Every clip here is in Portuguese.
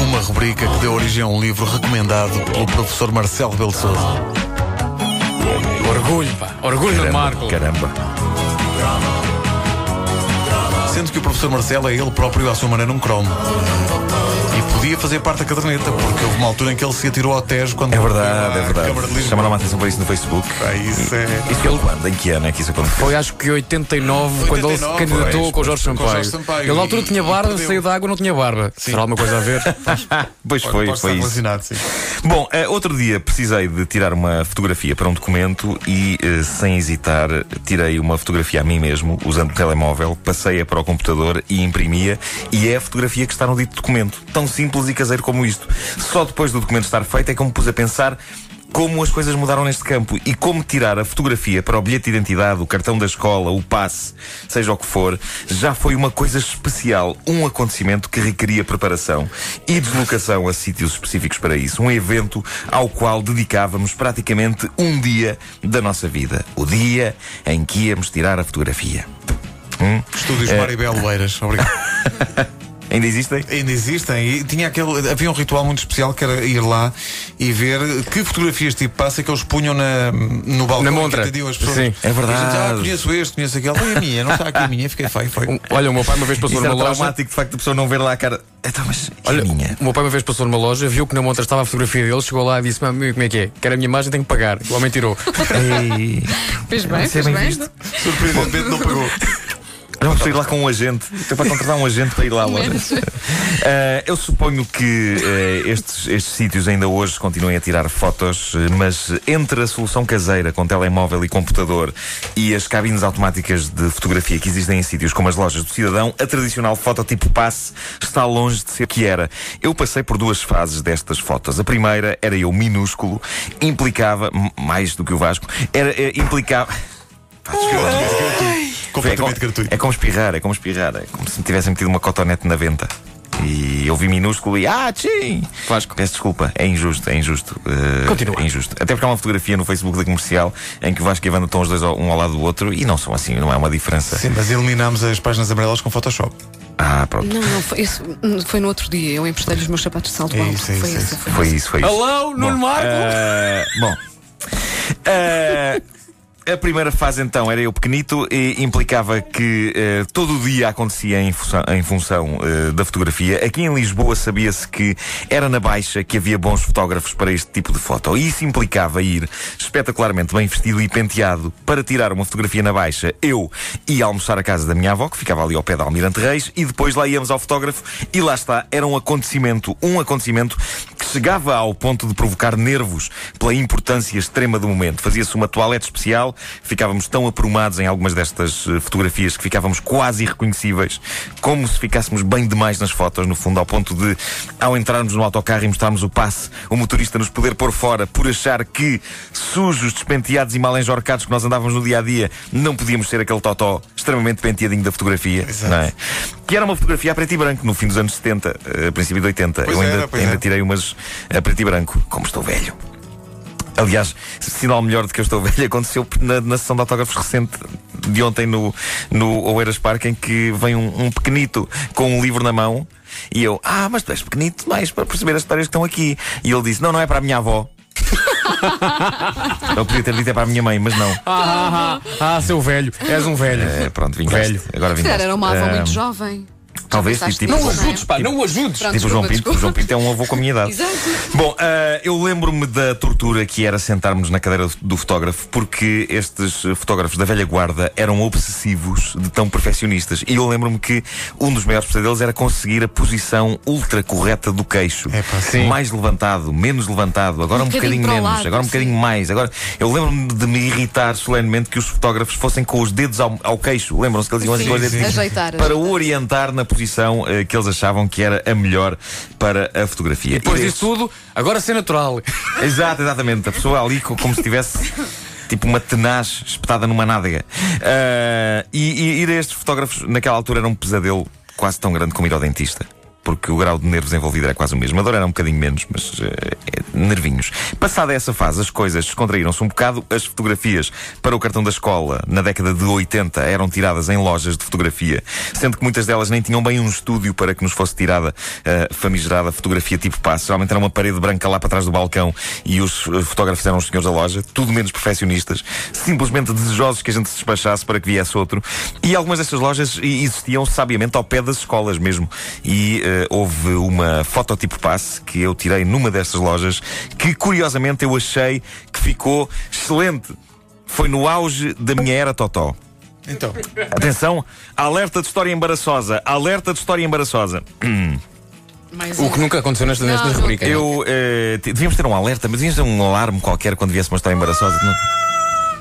Uma rubrica que deu origem a um livro recomendado pelo professor Marcelo Rebelo de Sousa. Orgulho, pá. Orgulho no Marco. Caramba. Sendo que o professor Marcelo é ele próprio, à sua maneira, um cromo. E podia fazer parte da caderneta, porque houve uma altura em que ele se atirou ao Tejo quando É verdade, é verdade. Chamaram a atenção para isso no Facebook. Pá, isso é. Isso foi quando? Em que ano é que isso aconteceu? Foi acho que 89, quando ele se 89, candidatou pois, com o Jorge Sampaio. Jorge Sampaio. Ele na altura E- tinha e barba, saiu da água não tinha barba. Será alguma coisa a ver? pois foi, Pode foi isso. sim. Bom, eh, outro dia precisei de tirar uma fotografia para um documento e, eh, sem hesitar, tirei uma fotografia a mim mesmo, usando o telemóvel, passei-a para o computador e imprimia, e é a fotografia que está no dito documento. Tão simples e caseiro como isto. Só depois do documento estar feito é que eu me pus a pensar como as coisas mudaram neste campo e como tirar a fotografia para o bilhete de identidade, o cartão da escola, o passe, seja o que for, já foi uma coisa especial, um acontecimento que requeria preparação e deslocação a sítios específicos para isso, um evento ao qual dedicávamos praticamente um dia da nossa vida, o dia em que íamos tirar a fotografia. Hum? Estúdios Maribel Oeiras, obrigado. Ainda existem? Ainda existem e tinha aquele, havia um ritual muito especial que era ir lá e ver que fotografias tipo passa que eles punham na, no balcão Na que montra. pessoas. Sim. É verdade. Gente, ah, conheço este, conheço aquele. Foi a minha, não está aqui a minha, fiquei feio. Foi. Olha, o meu pai uma vez passou Isso numa loja. traumático, de facto, a pessoa não ver lá a cara. Então, mas Olha, é minha. o meu pai uma vez passou numa loja, viu que na montra estava a fotografia dele, chegou lá e disse: "Mas, como é que é? Quer a minha imagem, tenho que pagar. O homem tirou. Ei. Fez bem, é fez bem bem. Surpreendentemente não pagou. Não preciso ir lá com um agente. Estou para contratar um agente para ir lá. Ah, eu suponho que eh, estes, estes sítios ainda hoje continuem a tirar fotos, mas entre a solução caseira com telemóvel e computador e as cabines automáticas de fotografia que existem em sítios como as lojas do cidadão, a tradicional foto tipo passe está longe de ser o que era. Eu passei por duas fases destas fotos. A primeira era eu minúsculo, implicava, mais do que o Vasco, era, eh, implicava. Pá, desculpa. Completamente é, gratuito. como, é como espirrar, é como espirrar. É como se me tivessem metido uma cotonete na venta. E eu vi minúsculo e. Ah, tchim! Vasco. Peço desculpa, é injusto, é injusto. Uh, Continua. É injusto. Até porque há uma fotografia no Facebook da comercial em que o Vasco e a Wanda estão os dois ao- um ao lado do outro e não são assim, não é uma diferença. Sim, mas eliminámos as páginas amarelas com Photoshop. Ah, pronto. Não, não, foi, isso foi no outro dia. Eu emprestei-lhe os meus sapatos de salto É alto. isso, foi isso, é isso. foi Foi isso, foi isso. Alô, Nuno Marco? Ah, bom. Ah, a primeira fase então era eu pequenito e implicava que eh, todo o dia acontecia em função, em função, eh, da fotografia. Aqui em Lisboa sabia-se que era na Baixa que havia bons fotógrafos para este tipo de foto. E isso implicava ir espetacularmente bem vestido e penteado para tirar uma fotografia na Baixa. Eu ia almoçar à casa da minha avó, que ficava ali ao pé da Almirante Reis, e depois lá íamos ao fotógrafo e lá está, era um acontecimento, um acontecimento chegava ao ponto de provocar nervos pela importância extrema do momento. Fazia-se uma toalete especial, ficávamos tão aprumados em algumas destas eh, fotografias que ficávamos quase irreconhecíveis, como se ficássemos bem demais nas fotos, no fundo, ao ponto de, ao entrarmos no autocarro e mostrarmos o passe, o motorista nos poder pôr fora por achar que, sujos, despenteados e mal enjorcados que nós andávamos no dia a dia, não podíamos ser aquele totó extremamente penteadinho da fotografia, não é? Que era uma fotografia a preto e branco, no fim dos anos 70, eh, princípio de 80. Pois Eu ainda, era, ainda era. tirei umas a preto e branco, como estou velho. Aliás, sinal melhor de que eu estou velho aconteceu na, na sessão de autógrafos recente de ontem no, no Oeiras Park, em que vem um, um pequenito com um livro na mão e eu, ah, mas tu és pequenito mais para perceber as histórias que estão aqui. E ele disse, não, não é para a minha avó. eu podia ter dito é para a minha mãe, mas não. Ah, ah, ah, seu velho, és um velho. É, pronto, vingaste. Velho. Agora vingaste. era uma avó Ah, muito jovem. Talvez, tipo- nisso, Não é? Ajudes, pá, não o ajudes. Pronto, Tipo o João Pinto, o João Pinto é um avô com a minha idade. Exato. Bom, ah, eu lembro-me da tortura que era sentarmos na cadeira do fotógrafo, porque estes fotógrafos da velha guarda eram obsessivos de tão perfeccionistas. E eu lembro-me que um dos maiores pesadelos era conseguir a posição ultra correta do queixo. Epá, sim. Mais levantado, menos levantado, agora um, Um bocadinho bocadinho o menos, lado, agora um sim. bocadinho mais. Agora, eu lembro-me de me irritar solenemente que os fotógrafos fossem com os dedos ao, ao queixo. Lembram-se que eles iam assim Sim, com os dedos sim. tipo, Ajeitar, para ajeitar. orientar na posição eh, que eles achavam que era a melhor para a fotografia. Depois E disso tudo, agora ser natural. Exato, exatamente. A pessoa ali co- como se tivesse tipo uma tenaz espetada numa nádega. Ah, e, e ir a estes fotógrafos naquela altura era um pesadelo quase tão grande como ir ao dentista. Porque o grau de nervos envolvido era quase o mesmo. A dor era um bocadinho menos, mas eh, é, nervinhos. Passada essa fase, as coisas descontraíram-se um bocado. As fotografias para o cartão da escola, na década de 80, eram tiradas em lojas de fotografia, sendo que muitas delas nem tinham bem um estúdio para que nos fosse tirada a famigerada fotografia tipo passe. Geralmente era uma parede branca lá para trás do balcão e os eh, fotógrafos eram os senhores da loja, tudo menos perfeccionistas, simplesmente desejosos que a gente se despachasse para que viesse outro. E algumas dessas lojas existiam sabiamente ao pé das escolas mesmo. E uh, houve uma fototipo passe que eu tirei numa dessas lojas que curiosamente eu achei que ficou excelente. Foi no auge da minha era Totó. Então, Atenção, alerta de história embaraçosa, alerta de história embaraçosa. Mais O um. que nunca aconteceu nesta, nesta rubrica. Eu eh, te- devíamos ter um alerta, mas devíamos ter um alarme qualquer quando viesse uma história embaraçosa. Não,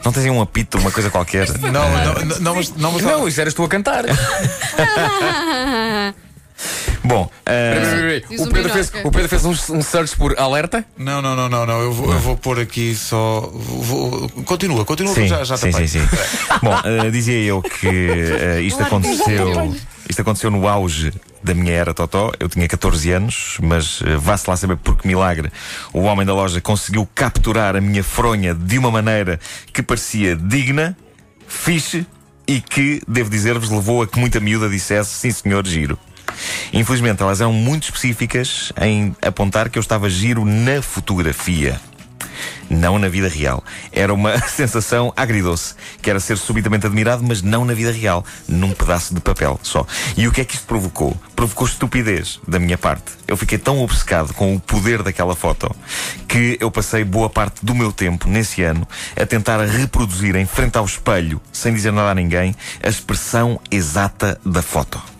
não tens aí um apito, uma coisa qualquer. não, não, não, não, mas, não, mas Não, isso eras tu a cantar. Bom. Diz O Pedro fez, ok. o Pedro fez um, um search por alerta. Não, não, não, não, não. Eu vou, eu vou pôr aqui só. Vou, continua, continua, sim, já, já sim, tapei. sim, sim. Bom, eh, dizia eu que eh, isto aconteceu. Isto aconteceu no auge da minha era Totó. Eu tinha 14 anos, mas eh, vá-se lá saber por que milagre o homem da loja conseguiu capturar a minha fronha de uma maneira que parecia digna, fixe e que, devo dizer-vos, levou a que muita miúda dissesse sim senhor, giro. Infelizmente, elas eram muito específicas em apontar que eu estava giro na fotografia. Não na vida real. Era uma sensação agridoce, que era ser subitamente admirado, mas não na vida real, num pedaço de papel só. E o que é que isto provocou? Provocou estupidez da minha parte. Eu fiquei tão obcecado com o poder daquela foto que eu passei boa parte do meu tempo, nesse ano, a tentar reproduzir em frente ao espelho, sem dizer nada a ninguém, a expressão exata da foto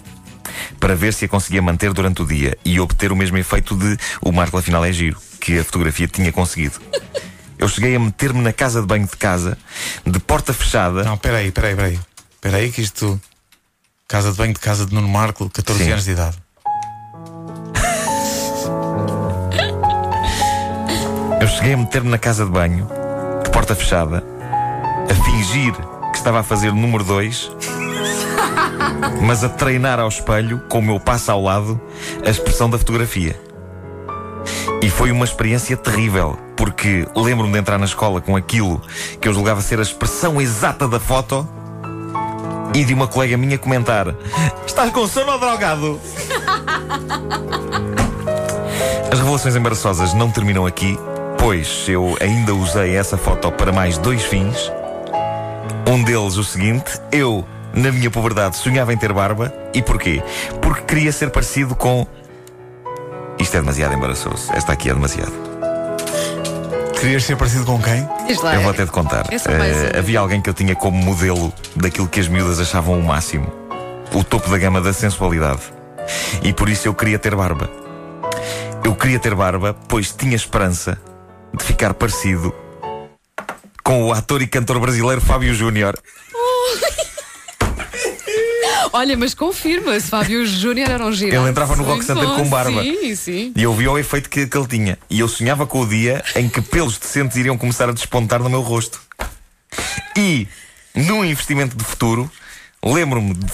para ver se a conseguia manter durante o dia e obter o mesmo efeito de o Marco afinal é giro, que a fotografia tinha conseguido. Eu cheguei a meter-me na casa de banho de casa, de porta fechada. Não, peraí, peraí, peraí. Peraí, que isto. Casa de banho de casa de Nuno Marco, 14 Sim. anos de idade. Eu cheguei a meter-me na casa de banho, de porta fechada, a fingir que estava a fazer o número 2, mas a treinar ao espelho, com o meu passo ao lado, a expressão da fotografia. E foi uma experiência terrível, porque lembro-me de entrar na escola com aquilo que eu julgava ser a expressão exata da foto e de uma colega minha comentar: Estás com sono ou drogado? As revelações embaraçosas não terminam aqui, pois eu ainda usei essa foto para mais dois fins. Um deles, o seguinte: eu, na minha puberdade, sonhava em ter barba. E porquê? Porque queria ser parecido com. Isto é demasiado embaraçoso. Esta aqui é demasiado. Querias ser parecido com quem? Diz lá. Eu vou até te contar. Ser. havia alguém que eu tinha como modelo daquilo que as miúdas achavam o máximo. O topo da gama da sensualidade. E por isso eu queria ter barba. Eu queria ter barba, pois tinha esperança de ficar parecido com o ator e cantor brasileiro Fábio Júnior. Olha, mas confirma-se, Fábio Júnior era um giro. Ele entrava no Rock Center com barba. Sim, sim. E eu via o efeito que, que ele tinha. E eu sonhava com o dia em que pelos decentes iriam começar a despontar no meu rosto. E, num investimento de futuro, lembro-me de.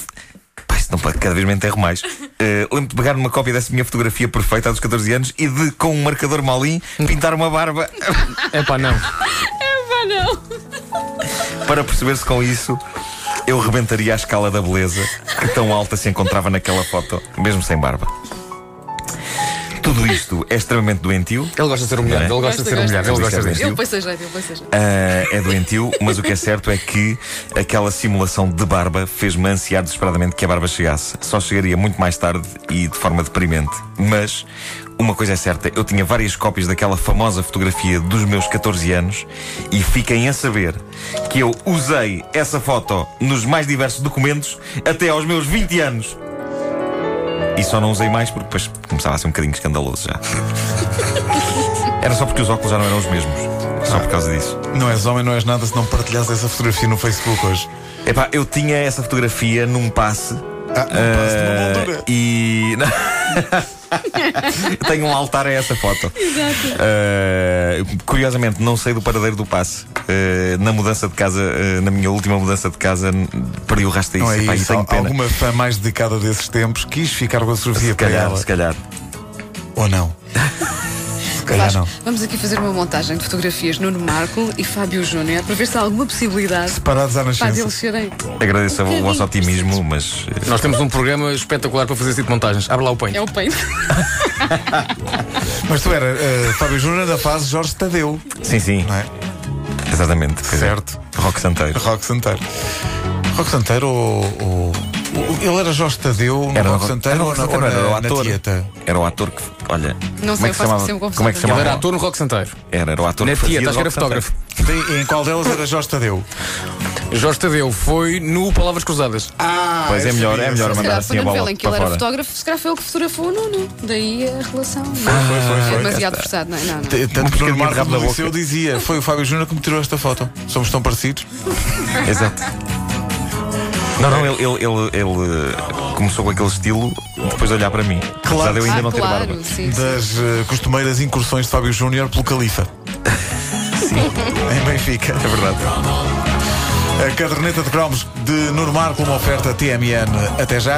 Pá, isto não pode, cada vez me enterro mais. Eh, lembro-me de pegar uma cópia dessa minha fotografia perfeita dos 14 anos e de, com um marcador Malin, pintar uma barba É pá, não. Ah, não. para perceber se com isso eu rebentaria a escala da beleza que tão alta se encontrava naquela foto, mesmo sem barba. Tudo isto é extremamente doentio. Ele gosta de ser humilhado. É. Ele gosta de ser humilhado. Ele gosta disso. Jeito, ele foi ser jeito. Ah, é doentio, mas o que é certo é que aquela simulação de barba fez-me ansiar desesperadamente que a barba chegasse. Só chegaria muito mais tarde e de forma deprimente. Mas uma coisa é certa, eu tinha várias cópias daquela famosa fotografia dos meus 14 anos e fiquem a saber que eu usei essa foto nos mais diversos documentos até aos meus 20 anos. E só não usei mais porque depois começava a ser um bocadinho escandaloso já. Era só porque os óculos já não eram os mesmos. Só por causa disso. Não és homem, não és nada se não partilhas essa fotografia no Facebook hoje. Epá, eu tinha essa fotografia num passe Ah, um passo de uma moldura. e. Tenho um altar a essa foto. Uh, curiosamente, não sei do paradeiro do passe. Uh, na mudança de casa, uh, na minha última mudança de casa, perdi o rastro Não disso. é Epá, isso. Alguma fã mais dedicada desses tempos quis ficar com a fotografia Se para calhar, ela. se calhar. Ou não? calhar não. vamos aqui fazer uma montagem de fotografias Nuno Marco e Fábio Júnior para ver se há alguma possibilidade Parados à nascença. eles serem. Agradeço o vosso otimismo, mas. uh, Nós temos um programa espetacular para fazer esse tipo de montagens. Abre lá o paint. É o paint. Mas tu era eh, Fábio Júnior da fase Jorge Tadeu, Sim, sim, não é? exatamente. Dizer, Certo. Rock Santeiro. Rock Santeiro. Rock Santeiro ou. ou- ele era Jorge Tadeu no Era Rock no- Santeiro ou na, ou na, na ator. Tieta? Era o ator que. Olha. Não sei, como é eu que se faço chamava? sempre. Como é que se Ele chamava? era ator no Rock Santeiro. Era, era o ator Na que fazia Tieta, acho que era fotógrafo. Em qual delas era Jorge Tadeu? Jorge Tadeu foi no Palavras Cruzadas. Ah, Pois é melhor, é melhor mandar calhar assim foi a na bola novela em que ele era fotógrafo, se calhar foi ele que fotografou o Nuno. Daí a relação. Foi, foi, é foi. demasiado forçado, não é? Não, não. T- Tanto que de Marco do. Liceu dizia: Foi o Fábio Júnior que me tirou esta foto. Somos tão parecidos. Exato. Não, não, ele, ele, ele, ele, eh, começou com aquele estilo depois de olhar para mim. Apesar de eu ainda ah, não ter claro, barba. sim, sim. Das eh, costumeiras incursões de Fábio Júnior pelo Califa. Em Benfica. É verdade. A caderneta de cromos de Nuno Marco, uma oferta TMN. Até já.